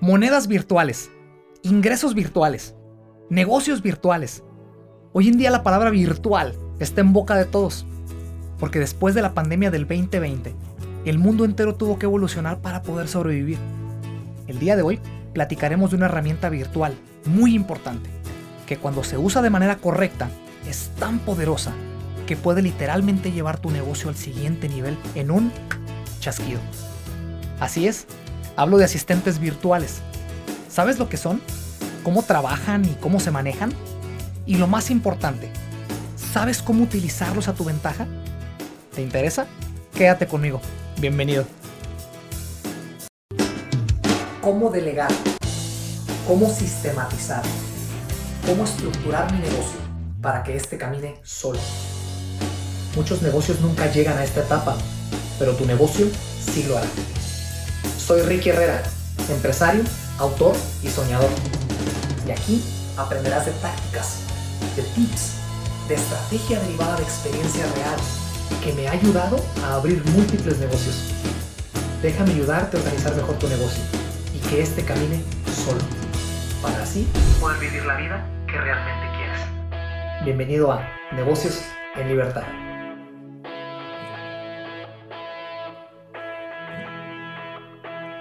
monedas virtuales, ingresos virtuales, negocios virtuales. Hoy en día la palabra virtual está en boca de todos, porque después de la pandemia del 2020, el mundo entero tuvo que evolucionar para poder sobrevivir. El día de hoy platicaremos de una herramienta virtual muy importante, que cuando se usa de manera correcta es tan poderosa que puede literalmente llevar tu negocio al siguiente nivel en un chasquido. Así es, hablo de asistentes virtuales. ¿Sabes lo que son? ¿Cómo trabajan y cómo se manejan? Y lo más importante, ¿sabes cómo utilizarlos a tu ventaja? ¿Te interesa? Quédate conmigo. Bienvenido. ¿Cómo delegar? ¿Cómo sistematizar? ¿Cómo estructurar mi negocio para que éste camine solo? Muchos negocios nunca llegan a esta etapa, pero tu negocio sí lo hará. Soy Ricky Herrera, empresario, autor y soñador. Y aquí aprenderás de tácticas, de tips, de estrategia derivada de experiencia real que me ha ayudado a abrir múltiples negocios. Déjame ayudarte a organizar mejor tu negocio y que éste camine solo, para así poder vivir la vida que realmente quieres. Bienvenido a Negocios en Libertad.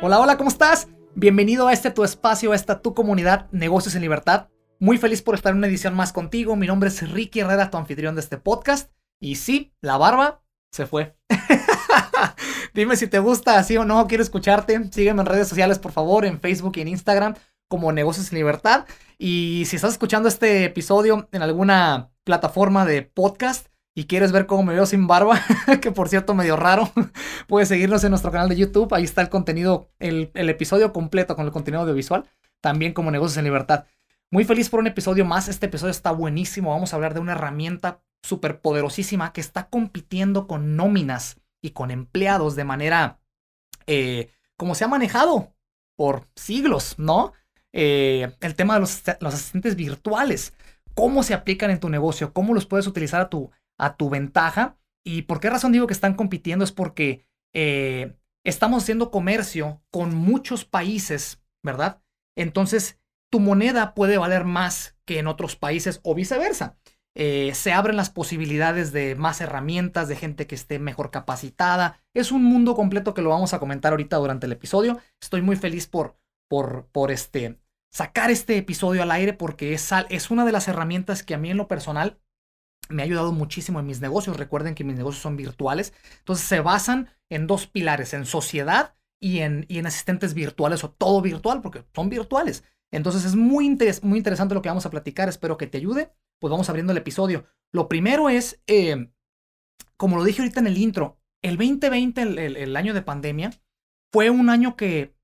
Hola, hola, ¿cómo estás? Bienvenido a este tu espacio, a esta tu comunidad Negocios en Libertad. Muy feliz por estar en una edición más contigo. Mi nombre es Ricky Herrera, tu anfitrión de este podcast. Y sí, la barba se fue. Dime si te gusta así o no, quiero escucharte. Sígueme en redes sociales, por favor, en Facebook y en Instagram como Negocios en Libertad. Y si estás escuchando este episodio en alguna plataforma de podcast y quieres ver cómo me veo sin barba, que por cierto medio raro, puedes seguirnos en nuestro canal de YouTube. Ahí está el contenido, el, el episodio completo con el contenido audiovisual, también como Negocios en Libertad. Muy feliz por un episodio más. Este episodio está buenísimo. Vamos a hablar de una herramienta súper poderosísima que está compitiendo con nóminas y con empleados de manera eh, como se ha manejado por siglos, ¿no? Eh, el tema de los, los, asistentes virtuales, cómo se aplican en tu negocio, cómo los puedes utilizar a tu, a tu ventaja. ¿Y por qué razón digo que están compitiendo? Es porque eh, estamos haciendo comercio con muchos países, ¿verdad? Entonces, tu moneda puede valer más que en otros países o viceversa. Eh, se abren las posibilidades de más herramientas, de gente que esté mejor capacitada. Es un mundo completo que lo vamos a comentar ahorita durante el episodio. Estoy muy feliz por, por, por este, sacar este episodio al aire porque es, es una de las herramientas que a mí en lo personal me ha ayudado muchísimo en mis negocios. Recuerden que mis negocios son virtuales. Entonces se basan en dos pilares, en sociedad y en, y en asistentes virtuales o todo virtual, porque son virtuales. Entonces es muy, muy interesante lo que vamos a platicar. Espero que te ayude pues vamos abriendo el episodio. Lo primero es, eh, como lo dije ahorita en el intro, el 2020, el, año de pandemia, fue un año que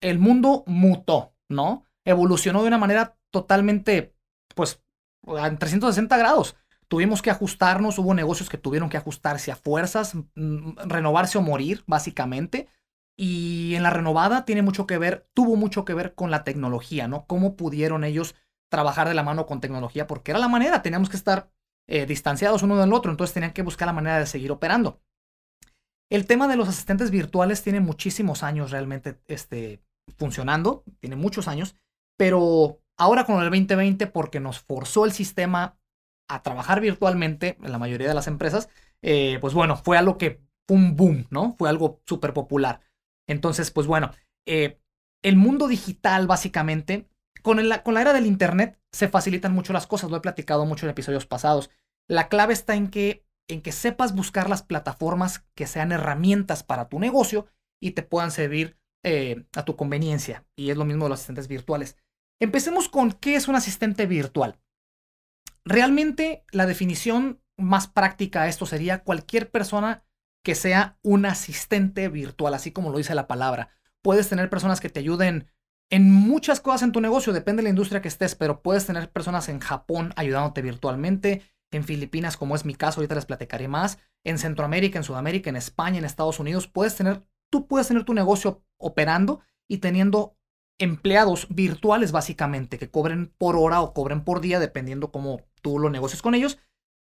el mundo mutó, ¿no? Evolucionó de una manera totalmente, pues, en 360 grados. Tuvimos que ajustarnos, hubo negocios que tuvieron que ajustarse a fuerzas, mm, renovarse o morir, básicamente. Y en la renovada tiene mucho que ver, tuvo mucho que ver con la tecnología, ¿no? Cómo pudieron ellos trabajar de la mano con tecnología porque era la manera, teníamos que estar eh, distanciados uno del otro, entonces tenían que buscar la manera de seguir operando. El tema de los asistentes virtuales tiene muchísimos años realmente este, funcionando, tiene muchos años, pero ahora con el 2020, porque nos forzó el sistema a trabajar virtualmente en la mayoría de las empresas, eh, pues bueno, fue algo que fue un boom, ¿no? Fue algo súper popular. Entonces, pues bueno, eh, el mundo digital básicamente con, con la era del Internet se facilitan mucho las cosas, lo he platicado mucho en episodios pasados. La clave está en que, en que sepas buscar las plataformas que sean herramientas para tu negocio y te puedan servir eh, a tu conveniencia. Y es lo mismo de los asistentes virtuales. Empecemos con qué es un asistente virtual. Realmente la definición más práctica a esto sería cualquier persona que sea un asistente virtual, así como lo dice la palabra. Puedes tener personas que te ayuden en muchas cosas en tu negocio, depende de la industria que estés, pero puedes tener personas en Japón ayudándote virtualmente, en Filipinas, como es mi caso, ahorita les platicaré más, en Centroamérica, en Sudamérica, en España, en Estados Unidos, puedes tener, tú puedes tener tu negocio operando y teniendo empleados virtuales básicamente, que cobren por hora o cobren por día, dependiendo cómo tú lo negocies con ellos,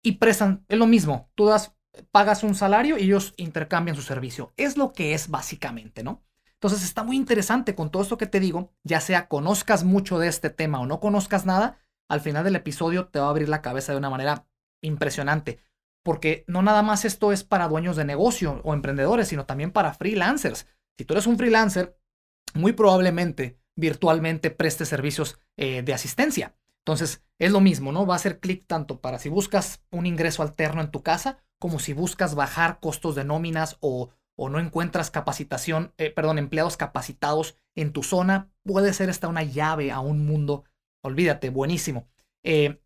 y prestan, es lo mismo, tú das, pagas un salario y ellos intercambian su servicio, es lo que es básicamente, ¿no? Entonces está muy interesante con todo esto que te digo, ya sea conozcas mucho de este tema o no conozcas nada, al final del episodio te va a abrir la cabeza de una manera impresionante. Porque no nada más esto es para dueños de negocio o emprendedores, sino también para freelancers. Si tú eres un freelancer, muy probablemente virtualmente preste servicios eh, de asistencia. Entonces, es lo mismo, ¿no? Va a ser clic tanto para si buscas un ingreso alterno en tu casa, como si buscas bajar costos de nóminas o, o no encuentras capacitación, eh, perdón, empleados capacitados en tu zona, puede ser esta una llave a un mundo. Olvídate, buenísimo. Eh,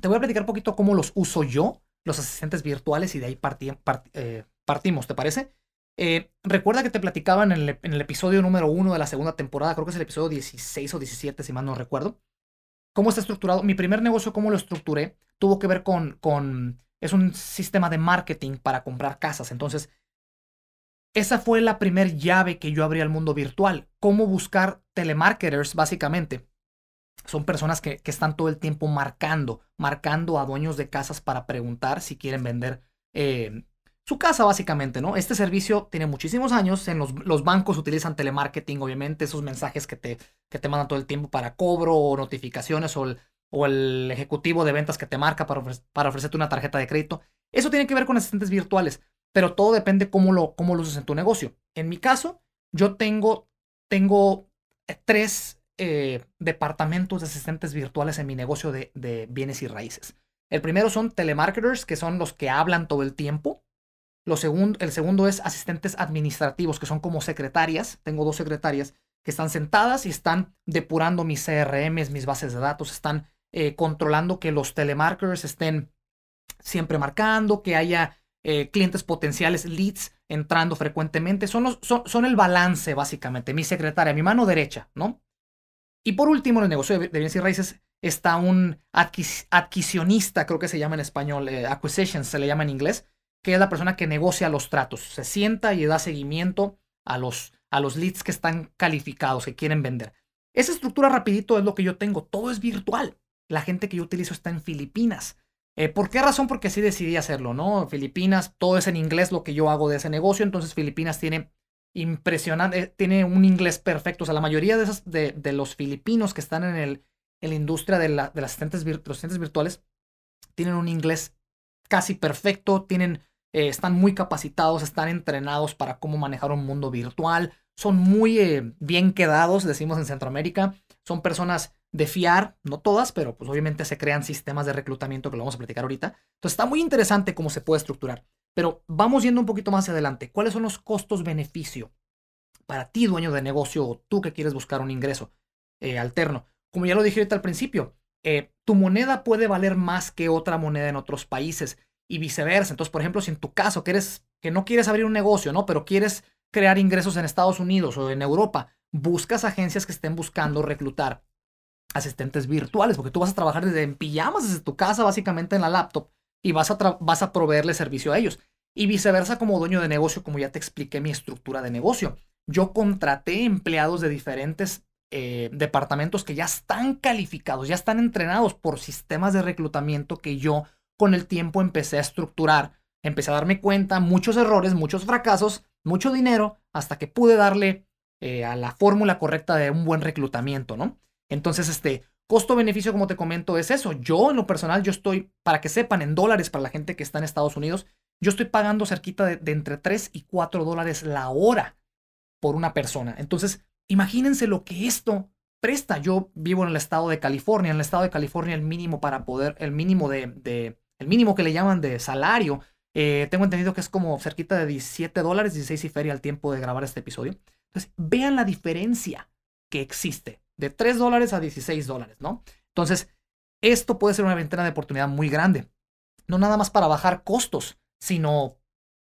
te voy a platicar un poquito cómo los uso yo, los asistentes virtuales, y de ahí partimos, ¿te parece? Eh, recuerda que te platicaba en el, episodio número uno de la segunda temporada, creo que es el episodio 16 o 17, si mal no recuerdo. ¿Cómo está estructurado? Mi primer negocio, cómo lo estructuré, tuvo que ver con, con es un sistema de marketing para comprar casas. Entonces, esa fue la primer llave que yo abrí al mundo virtual. Cómo buscar telemarketers, básicamente. Son personas que, que, están todo el tiempo marcando, marcando a dueños de casas para preguntar si quieren vender eh, su casa básicamente, ¿no? Este servicio tiene muchísimos años, en los, los, bancos utilizan telemarketing, obviamente, esos mensajes que te, que te mandan todo el tiempo para cobro o notificaciones o el, o el ejecutivo de ventas que te marca para, para ofrecerte una tarjeta de crédito. Eso tiene que ver con asistentes virtuales, pero todo depende cómo lo, cómo lo uses en tu negocio. En mi caso, yo tengo, tengo eh, tres eh, departamentos de asistentes virtuales en mi negocio de, de bienes y raíces. El primero son telemarketers, que son los que hablan todo el tiempo lo segundo, el segundo es asistentes administrativos, que son como secretarias. Tengo dos secretarias que están sentadas y están depurando mis CRMs, mis bases de datos, están eh, controlando que los telemarketers estén siempre marcando, que haya eh, clientes potenciales, leads entrando frecuentemente. Son, los, son, son, el balance, básicamente. Mi secretaria, mi mano derecha, ¿no? Y por último, en el negocio de, bienes y raíces está un adquisionista, creo que se llama en español, eh, acquisitions se le llama en inglés, que es la persona que negocia los tratos. Se sienta y da seguimiento a los, a los leads que están calificados, que quieren vender. Esa estructura rapidito es lo que yo tengo. Todo es virtual. La gente que yo utilizo está en Filipinas. Eh, ¿Por qué razón? Porque así decidí hacerlo, ¿no? Filipinas, todo es en inglés lo que yo hago de ese negocio. Entonces Filipinas tiene impresionante, eh, tiene un inglés perfecto. O sea, la mayoría de, esas, de, de los filipinos que están en, el, en la industria de, la, de las asistentes, los asistentes virtuales tienen un inglés casi perfecto, tienen eh, están muy capacitados, están entrenados para cómo manejar un mundo virtual, son muy eh, bien quedados, decimos en Centroamérica, son personas de fiar, no todas, pero pues obviamente se crean sistemas de reclutamiento que lo vamos a platicar ahorita. Entonces está muy interesante cómo se puede estructurar. Pero vamos yendo un poquito más adelante. ¿Cuáles son los costos-beneficio para ti, dueño de negocio, o tú que quieres buscar un ingreso eh, alterno? Como ya lo dije ahorita al principio, tu moneda puede valer más que otra moneda en otros países y viceversa. Entonces, por ejemplo, si en tu caso que, que no quieres abrir un negocio, ¿no? Pero quieres crear ingresos en Estados Unidos o en Europa, buscas agencias que estén buscando reclutar asistentes virtuales, porque tú vas a trabajar desde en pijamas desde tu casa, básicamente en la laptop, y vas a, vas a proveerle servicio a ellos. Y viceversa como dueño de negocio, como ya te expliqué mi estructura de negocio. Yo contraté empleados de diferentes eh, departamentos que ya están calificados, ya están entrenados por sistemas de reclutamiento que yo con el tiempo empecé a estructurar, empecé a darme cuenta, muchos errores, muchos fracasos, mucho dinero, hasta que pude darle eh, a la fórmula correcta de un buen reclutamiento, ¿no? Entonces, este costo-beneficio, como te comento, es eso. Yo, en lo personal, yo estoy, para que sepan, en dólares para la gente que está en Estados Unidos, yo estoy pagando cerquita de, entre 3 y 4 dólares la hora por una persona. Entonces, imagínense lo que esto presta. Yo vivo en el estado de California. En el estado de California, el mínimo para poder, el mínimo de, de el mínimo que le llaman de salario. Eh, tengo entendido que es como cerquita de 17 dólares, 16 y feria al tiempo de grabar este episodio. Entonces, vean la diferencia que existe de 3 dólares a 16 dólares, ¿no? Entonces, esto puede ser una ventana de oportunidad muy grande. No nada más para bajar costos, sino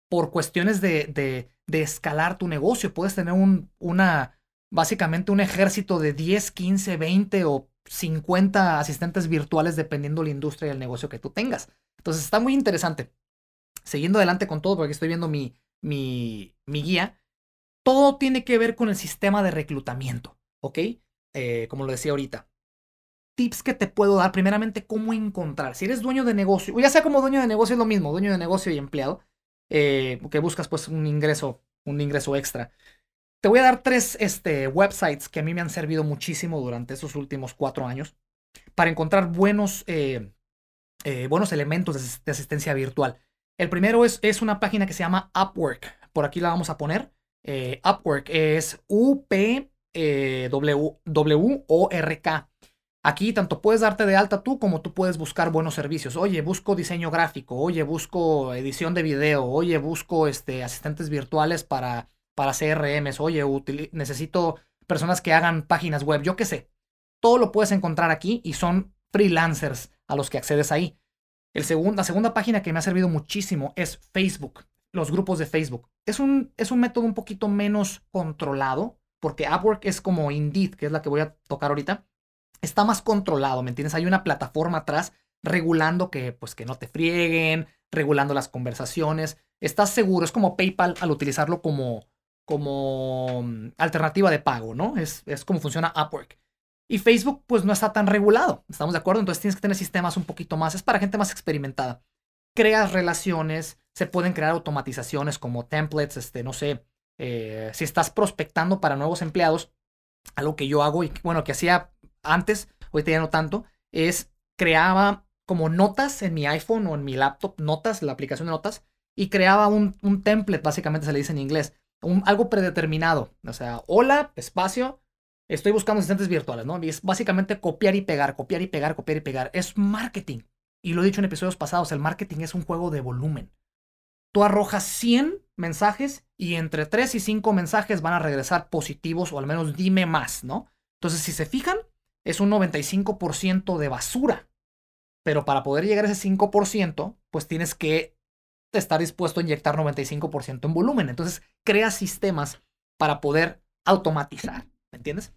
por cuestiones de, de, escalar tu negocio. Puedes tener un, una, básicamente un ejército de 10, 15, 20 o 50 asistentes virtuales dependiendo la industria y el negocio que tú tengas. Entonces está muy interesante. Siguiendo adelante con todo, porque estoy viendo mi, mi, mi guía, todo tiene que ver con el sistema de reclutamiento, ¿ok? Eh, como lo decía ahorita. Tips que te puedo dar, primeramente, cómo encontrar. Si eres dueño de negocio, o ya sea como dueño de negocio es lo mismo, dueño de negocio y empleado, eh, que buscas pues un ingreso, un ingreso extra. Te voy a dar tres este, websites que a mí me han servido muchísimo durante esos últimos cuatro años para encontrar buenos, eh, eh, buenos elementos de, asistencia virtual. El primero es, es, una página que se llama Upwork. Por aquí la vamos a poner. Eh, Upwork es U-P-W-O-R-K. Aquí tanto puedes darte de alta tú como tú puedes buscar buenos servicios. Oye, busco diseño gráfico, oye, busco edición de video, oye, busco este, asistentes virtuales para, para CRMs, oye, necesito personas que hagan páginas web, yo qué sé. Todo lo puedes encontrar aquí y son freelancers a los que accedes ahí. El la segunda página que me ha servido muchísimo es Facebook, los grupos de Facebook. Es un, es un método un poquito menos controlado, porque Upwork es como Indeed, que es la que voy a tocar ahorita está más controlado, ¿me entiendes? Hay una plataforma atrás regulando que, pues, que no te frieguen, regulando las conversaciones. Estás seguro, es como PayPal al utilizarlo como, como mm, alternativa de pago, ¿no? Es, es como funciona Upwork. Y Facebook, pues, no está tan regulado, ¿estamos de acuerdo? Entonces tienes que tener sistemas un poquito más, es para gente más experimentada. Creas relaciones, se pueden crear automatizaciones como templates, este, no sé, eh, si estás prospectando para nuevos empleados, algo que yo hago y bueno, que hacía antes, ahorita ya no tanto, es creaba como notas en mi iPhone o en mi laptop, notas, la aplicación de notas, y creaba un, un template, básicamente se le dice en inglés, algo predeterminado. O sea, hola, espacio, estoy buscando asistentes virtuales, ¿no? Y es básicamente copiar y pegar, copiar y pegar, copiar y pegar. Es marketing. Y lo he dicho en episodios pasados, el marketing es un juego de volumen. Tú arrojas 100 mensajes y entre 3 y 5 mensajes van a regresar positivos o al menos dime más, ¿no? Entonces, si se fijan, es un 95% de basura. Pero para poder llegar a ese 5%, pues tienes que estar dispuesto a inyectar 95% en volumen. Entonces, crea sistemas para poder automatizar. ¿Me entiendes?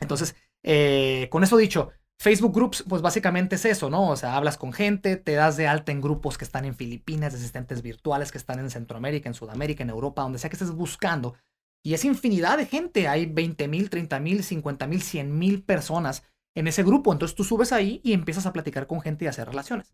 Entonces, eh, con eso dicho, Facebook Groups, pues básicamente es eso, ¿no? O sea, hablas con gente, te das de alta en grupos que están en Filipinas, asistentes virtuales que están en Centroamérica, en Sudamérica, en Europa, donde sea que estés buscando y es infinidad de gente. Hay 20 mil, 30 mil, 50 mil, 100 mil personas en ese grupo. Entonces tú subes ahí y empiezas a platicar con gente y hacer relaciones.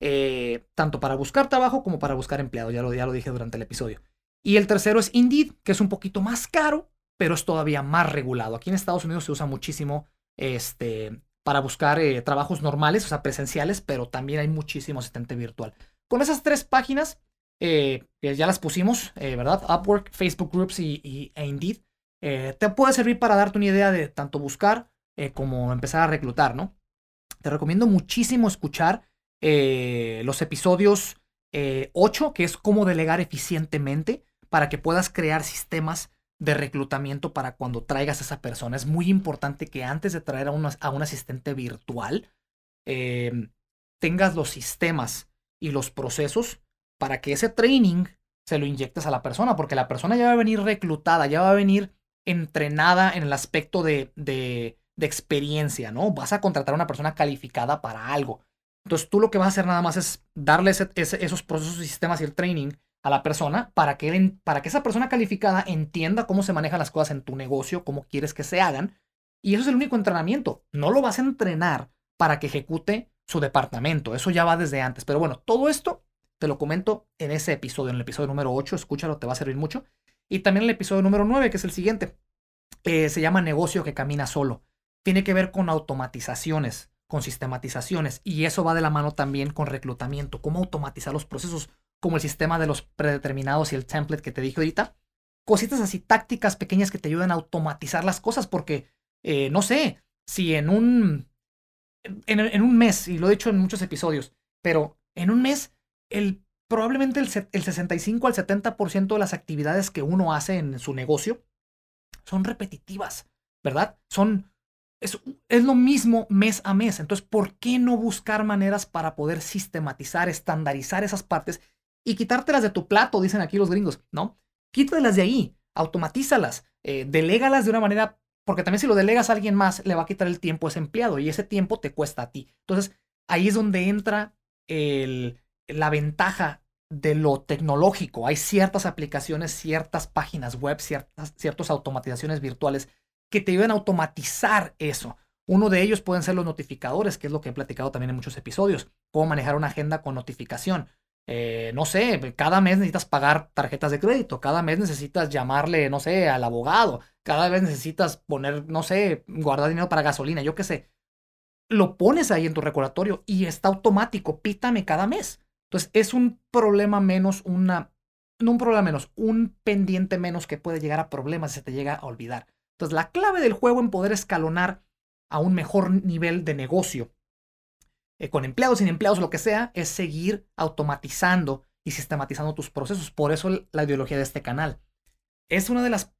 Eh, tanto para buscar trabajo como para buscar empleado. Ya lo, ya lo dije durante el episodio. Y el tercero es Indeed, que es un poquito más caro, pero es todavía más regulado. Aquí en Estados Unidos se usa muchísimo este, para buscar eh, trabajos normales, o sea, presenciales, pero también hay muchísimo asistente virtual. Con esas tres páginas eh, que ya las pusimos, eh, ¿verdad? Upwork, Facebook Groups y, e Indeed, eh, te puede servir para darte una idea de tanto buscar como empezar a reclutar, ¿no? Te recomiendo muchísimo escuchar los episodios 8, que es cómo delegar eficientemente para que puedas crear sistemas de reclutamiento para cuando traigas a esa persona. Es muy importante que antes de traer a un, a un asistente virtual, tengas los sistemas y los procesos para que ese training se lo inyectes a la persona, porque la persona ya va a venir reclutada, ya va a venir entrenada en el aspecto de, de, experiencia, ¿no? Vas a contratar a una persona calificada para algo. Entonces tú lo que vas a hacer nada más es darle esos procesos y sistemas y el training a la persona para que, para que esa persona calificada entienda cómo se manejan las cosas en tu negocio, cómo quieres que se hagan. Y eso es el único entrenamiento. No lo vas a entrenar para que ejecute su departamento. Eso ya va desde antes. Pero bueno, todo esto te lo comento en ese episodio, en el episodio número 8, escúchalo, te va a servir mucho. Y también el episodio número 9, que es el siguiente, eh, se llama Negocio que camina solo. Tiene que ver con automatizaciones, con sistematizaciones, y eso va de la mano también con reclutamiento, cómo automatizar los procesos, como el sistema de los predeterminados y el template que te dije ahorita. Cositas así, tácticas pequeñas que te ayudan a automatizar las cosas, porque, eh, no sé, si en un, en un mes, y lo he dicho en muchos episodios, pero en un mes el, probablemente el, el 65 al 70% de las actividades que uno hace en su negocio son repetitivas, ¿verdad? Son, es, es lo mismo mes a mes. Entonces, ¿por qué no buscar maneras para poder sistematizar, estandarizar esas partes y quitártelas de tu plato, dicen aquí los gringos, ¿no? Quítalas de ahí, automatízalas, eh, delégalas de una manera, porque también si lo delegas a alguien más, le va a quitar el tiempo a ese empleado y ese tiempo te cuesta a ti. Entonces, ahí es donde entra el, la ventaja de lo tecnológico. Hay ciertas aplicaciones, ciertas páginas web, ciertas, ciertas automatizaciones virtuales que te ayudan a automatizar eso. Uno de ellos pueden ser los notificadores, que es lo que he platicado también en muchos episodios. Cómo manejar una agenda con notificación. Eh, no sé, cada mes necesitas pagar tarjetas de crédito, cada mes necesitas llamarle, no sé, al abogado, cada vez necesitas poner, no sé, guardar dinero para gasolina, yo qué sé. Lo pones ahí en tu recordatorio y está automático, pítame cada mes. Entonces es un problema menos, una, no un problema menos, un pendiente menos que puede llegar a problemas si se te llega a olvidar. Entonces la clave del juego en poder escalonar a un mejor nivel de negocio eh, con empleados, sin empleados, lo que sea, es seguir automatizando y sistematizando tus procesos. Por eso la ideología de este canal. Es una de las,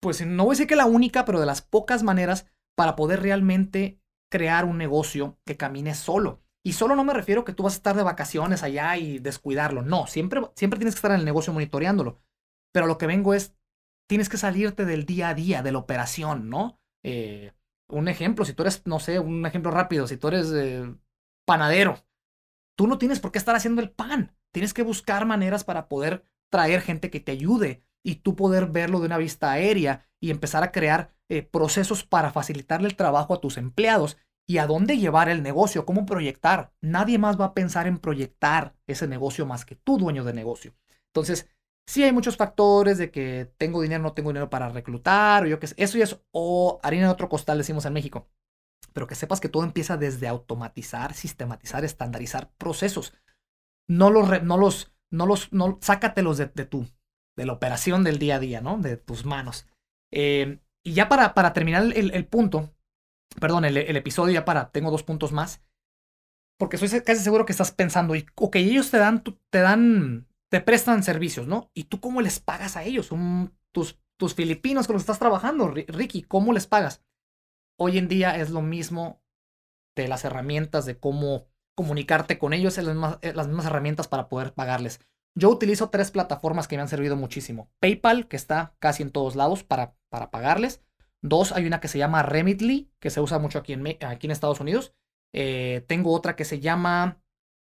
pues no voy a decir que la única, pero de las pocas maneras para poder realmente crear un negocio que camine solo. Y solo no me refiero que tú vas a estar de vacaciones allá y descuidarlo. No, siempre, siempre tienes que estar en el negocio monitoreándolo. Pero lo que vengo es, tienes que salirte del día a día, de la operación, ¿no? Eh, un ejemplo, si tú eres, no sé, un ejemplo rápido, si tú eres eh, panadero. Tú no tienes por qué estar haciendo el pan. Tienes que buscar maneras para poder traer gente que te ayude y tú poder verlo de una vista aérea y empezar a crear eh, procesos para facilitarle el trabajo a tus empleados y a dónde llevar el negocio, cómo proyectar. Nadie más va a pensar en proyectar ese negocio más que tú, dueño de negocio. Entonces, sí hay muchos factores de que tengo dinero, no tengo dinero para reclutar, o yo qué sé. Eso y eso, o harina de otro costal, decimos en México pero que sepas que todo empieza desde automatizar, sistematizar, estandarizar procesos. No los, no los, no los, no, sácatelos de, de tu, de la operación del día a día, ¿no? De tus manos. Eh, y ya para, para terminar el, punto, perdón, el, episodio, ya para, tengo dos puntos más, porque estoy casi seguro que estás pensando, y, ok, ellos te dan, te dan, te prestan servicios, ¿no? ¿Y tú cómo les pagas a ellos? tus, tus filipinos con los estás trabajando, Ricky, ¿cómo les pagas? Hoy en día es lo mismo de las herramientas de cómo comunicarte con ellos, es las mismas, herramientas para poder pagarles. Yo utilizo tres plataformas que me han servido muchísimo. PayPal, que está casi en todos lados para, para pagarles. Dos, hay una que se llama Remitly, que se usa mucho aquí en, aquí en Estados Unidos. Eh, tengo otra que se llama...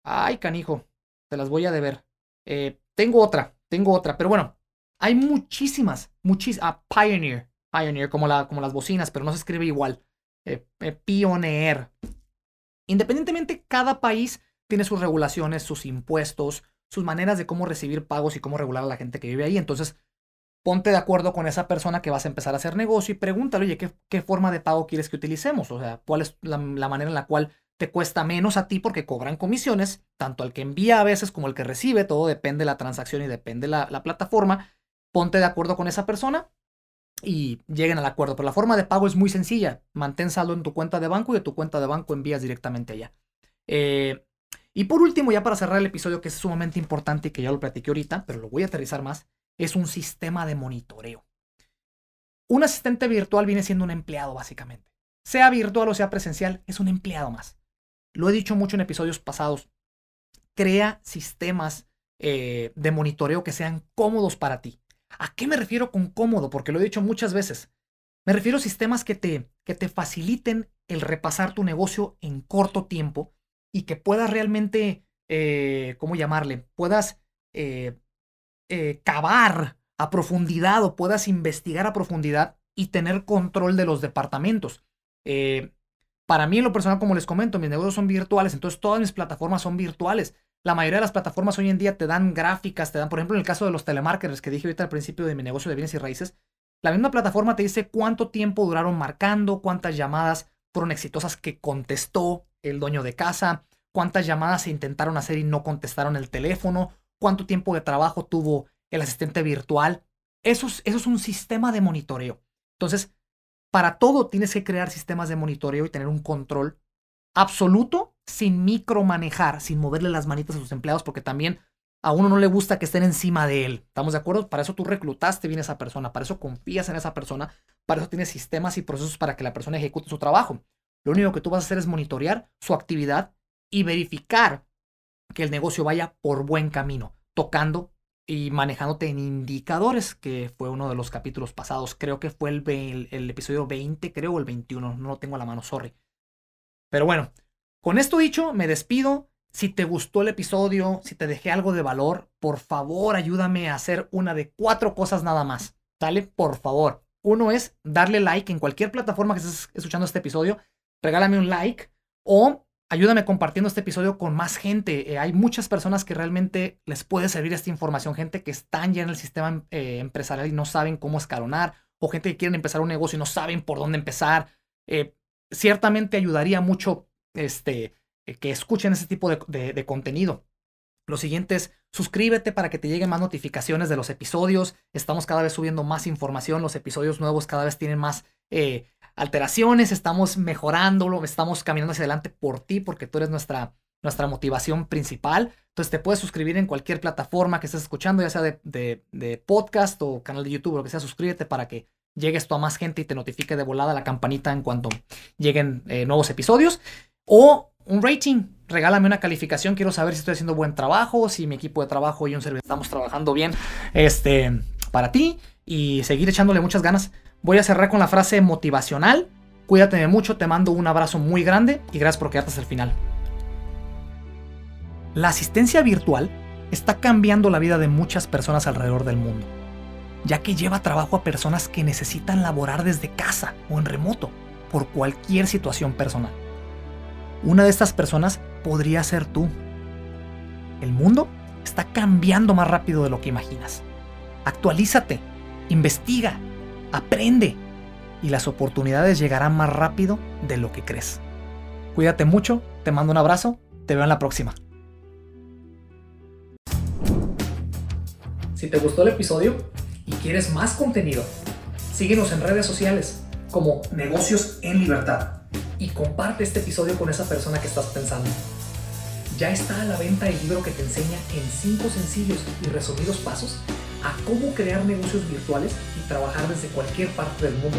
Ay, canijo, te las voy a deber. Eh, tengo otra, tengo otra, pero bueno, hay muchísimas, muchísimas. Ah, Pioneer, Pioneer, como, la, como las bocinas, pero no se escribe igual. Eh, eh, Pioneer. Independientemente, cada país tiene sus regulaciones, sus impuestos, sus maneras de cómo recibir pagos y cómo regular a la gente que vive ahí. Entonces, ponte de acuerdo con esa persona que vas a empezar a hacer negocio y pregúntale, oye, ¿qué, forma de pago quieres que utilicemos? O sea, ¿cuál es la, manera en la cual te cuesta menos a ti porque cobran comisiones, tanto al que envía a veces como el que recibe, todo depende de la transacción y depende de la plataforma. Ponte de acuerdo con esa persona y lleguen al acuerdo. Pero la forma de pago es muy sencilla. Mantén saldo en tu cuenta de banco y de tu cuenta de banco envías directamente allá. Eh, y por último, ya para cerrar el episodio, que es sumamente importante y que ya lo platiqué ahorita, pero lo voy a aterrizar más, es un sistema de monitoreo. Un asistente virtual viene siendo un empleado, básicamente. Sea virtual o sea presencial, es un empleado más. Lo he dicho mucho en episodios pasados. Crea sistemas eh, de monitoreo que sean cómodos para ti. ¿A qué me refiero con cómodo? Porque lo he dicho muchas veces. Me refiero a sistemas que te, que te faciliten el repasar tu negocio en corto tiempo y que puedas realmente, eh, ¿cómo llamarle? Puedas eh, eh, cavar a profundidad o puedas investigar a profundidad y tener control de los departamentos. para mí, en lo personal, como les comento, mis negocios son virtuales, entonces todas mis plataformas son virtuales. La mayoría de las plataformas hoy en día te dan gráficas, te dan, por ejemplo, en el caso de los telemarketers que dije ahorita al principio de mi negocio de bienes y raíces, la misma plataforma te dice cuánto tiempo duraron marcando, cuántas llamadas fueron exitosas que contestó el dueño de casa, cuántas llamadas se intentaron hacer y no contestaron el teléfono, cuánto tiempo de trabajo tuvo el asistente virtual. Eso es, eso es un sistema de monitoreo. Entonces, para todo tienes que crear sistemas de monitoreo y tener un control absoluto sin micromanejar, sin moverle las manitas a sus empleados, porque también a uno no le gusta que estén encima de él. ¿Estamos de acuerdo? Para eso tú reclutaste bien a esa persona, para eso confías en esa persona, para eso tienes sistemas y procesos para que la persona ejecute su trabajo. Lo único que tú vas a hacer es monitorear su actividad y verificar que el negocio vaya por buen camino, tocando y manejándote en indicadores, que fue uno de los capítulos pasados. Creo que fue el, episodio 20, creo, o el 21, no lo tengo a la mano, sorry. Pero bueno, con esto dicho, me despido. Si te gustó el episodio, si te dejé algo de valor, por favor ayúdame a hacer una de cuatro cosas nada más. ¿Sale? Por favor. Uno es darle like en cualquier plataforma que estés escuchando este episodio. Regálame un like o ayúdame compartiendo este episodio con más gente. Eh, hay muchas personas que realmente les puede servir esta información, gente que están ya en el sistema eh, empresarial y no saben cómo escalonar, o gente que quieren empezar un negocio y no saben por dónde empezar. Eh, ciertamente ayudaría mucho este, que escuchen ese tipo de, contenido. Lo siguiente es suscríbete para que te lleguen más notificaciones de los episodios. Estamos cada vez subiendo más información. Los episodios nuevos cada vez tienen más alteraciones, estamos mejorándolo, estamos caminando hacia adelante por ti, porque tú eres nuestra, nuestra motivación principal. Entonces te puedes suscribir en cualquier plataforma que estés escuchando, ya sea de, podcast o canal de YouTube, lo que sea, suscríbete para que llegues tú a más gente y te notifique de volada la campanita en cuanto lleguen eh, nuevos episodios. O un rating, regálame una calificación, quiero saber si estoy haciendo buen trabajo, si mi equipo de trabajo y un servidor estamos trabajando bien este, para ti y seguir echándole muchas ganas. Voy a cerrar con la frase motivacional. Cuídate mucho, te mando un abrazo muy grande y gracias por quedarte hasta el final. La asistencia virtual está cambiando la vida de muchas personas alrededor del mundo, ya que lleva trabajo a personas que necesitan laborar desde casa o en remoto por cualquier situación personal. Una de estas personas podría ser tú. El mundo está cambiando más rápido de lo que imaginas. Actualízate, investiga, Aprende y las oportunidades llegarán más rápido de lo que crees. Cuídate mucho, te mando un abrazo, te veo en la próxima. Si te gustó el episodio y quieres más contenido, síguenos en redes sociales como Negocios en Libertad y comparte este episodio con esa persona que estás pensando. Ya está a la venta el libro que te enseña en 5 sencillos y resumidos pasos a cómo crear negocios virtuales y trabajar desde cualquier parte del mundo.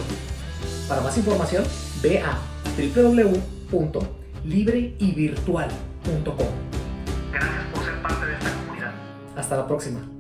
Para más información, ve a www.libreyvirtual.com. Gracias por ser parte de esta comunidad. Hasta la próxima.